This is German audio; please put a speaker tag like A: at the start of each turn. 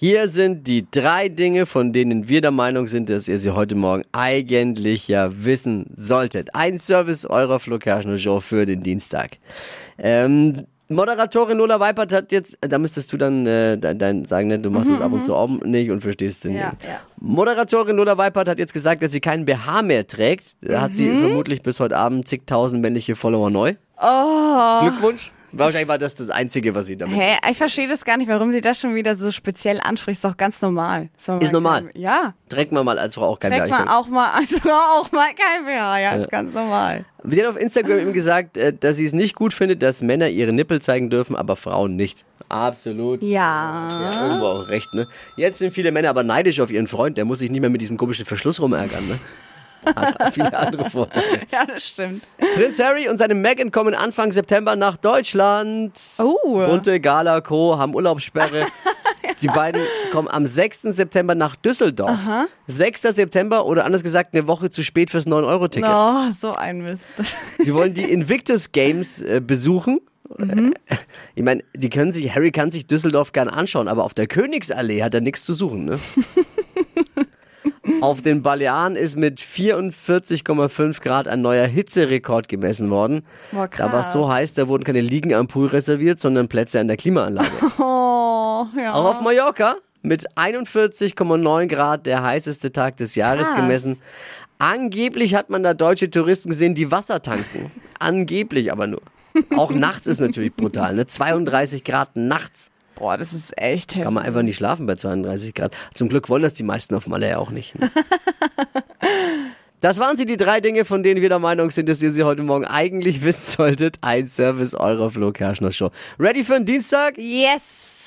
A: Hier sind die drei Dinge, von denen wir der Meinung sind, dass ihr sie heute Morgen eigentlich ja wissen solltet. Ein Service eurer Flo Kerschner Show für den Dienstag. Ähm, Moderatorin Lola Weipert hat jetzt, da müsstest du dann äh, dein, dein sagen, ne, du machst es ab und zu auch nicht und verstehst den.
B: Mhm, Ja,
A: nicht.
B: ja.
A: Moderatorin Lola Weipert hat jetzt gesagt, dass sie keinen BH mehr trägt. Da hat
B: Mhm.
A: sie vermutlich bis heute Abend zigtausend männliche Follower neu.
B: Oh.
A: Glückwunsch. Wahrscheinlich war das das Einzige, was sie damit.
B: Hä, ich verstehe das gar nicht, warum sie das schon wieder so speziell anspricht. Ist doch ganz normal.
A: Ist normal.
B: kann- Ja.
A: Trägt man mal als Frau auch kein
B: Trägt
A: BH.
B: man auch mal, also auch mal kein BH. Ja, ist ganz normal.
A: Sie hat auf Instagram eben gesagt, äh, dass sie es nicht gut findet, dass Männer ihre Nippel zeigen dürfen, aber Frauen nicht. Absolut.
B: Ja.
A: Ja, irgendwo auch recht, ne? Jetzt sind viele Männer aber neidisch auf ihren Freund, der muss sich nicht mehr mit diesem komischen Verschluss rumärgern, ne? Hat auch viele andere Vorteile.
B: Ja, das stimmt.
A: Prinz Harry und seine Meghan kommen Anfang September nach Deutschland.
B: Oh.
A: Bunte Gala Co. haben Urlaubssperre. Die beiden kommen am 6. September nach Düsseldorf. 6. September oder anders gesagt eine Woche zu spät fürs 9-Euro-Ticket.
B: Oh, so ein Mist.
A: Sie wollen die Invictus Games äh, besuchen.
B: Mhm.
A: Ich meine, die können sich, Harry kann sich Düsseldorf gern anschauen, aber auf der Königsallee hat er nichts zu suchen, ne? Auf den Balearen ist mit 44,5 Grad ein neuer Hitzerekord gemessen worden.
B: Boah,
A: Da war es so
B: krass.
A: heiß, da wurden keine Liegen am Pool reserviert, sondern Plätze an der Klimaanlage.
B: Oh, ja.
A: Auch auf Mallorca mit 41,9 Grad der heißeste Tag des Jahres
B: Krass.
A: gemessen. Angeblich hat man da deutsche Touristen gesehen, die Wasser tanken. Angeblich aber nur. Auch nachts ist natürlich brutal, ne? 32 Grad nachts.
B: Boah, das ist echt heftig.
A: Kann man einfach nicht schlafen bei 32 Grad. Zum Glück wollen das die meisten auf Malle ja auch nicht. Ne? Das waren sie, die drei Dinge, von denen wir der Meinung sind, dass ihr sie heute Morgen eigentlich wissen solltet. Ein Service eurer Flo Kerschner Show. Ready für den Dienstag?
B: Yes.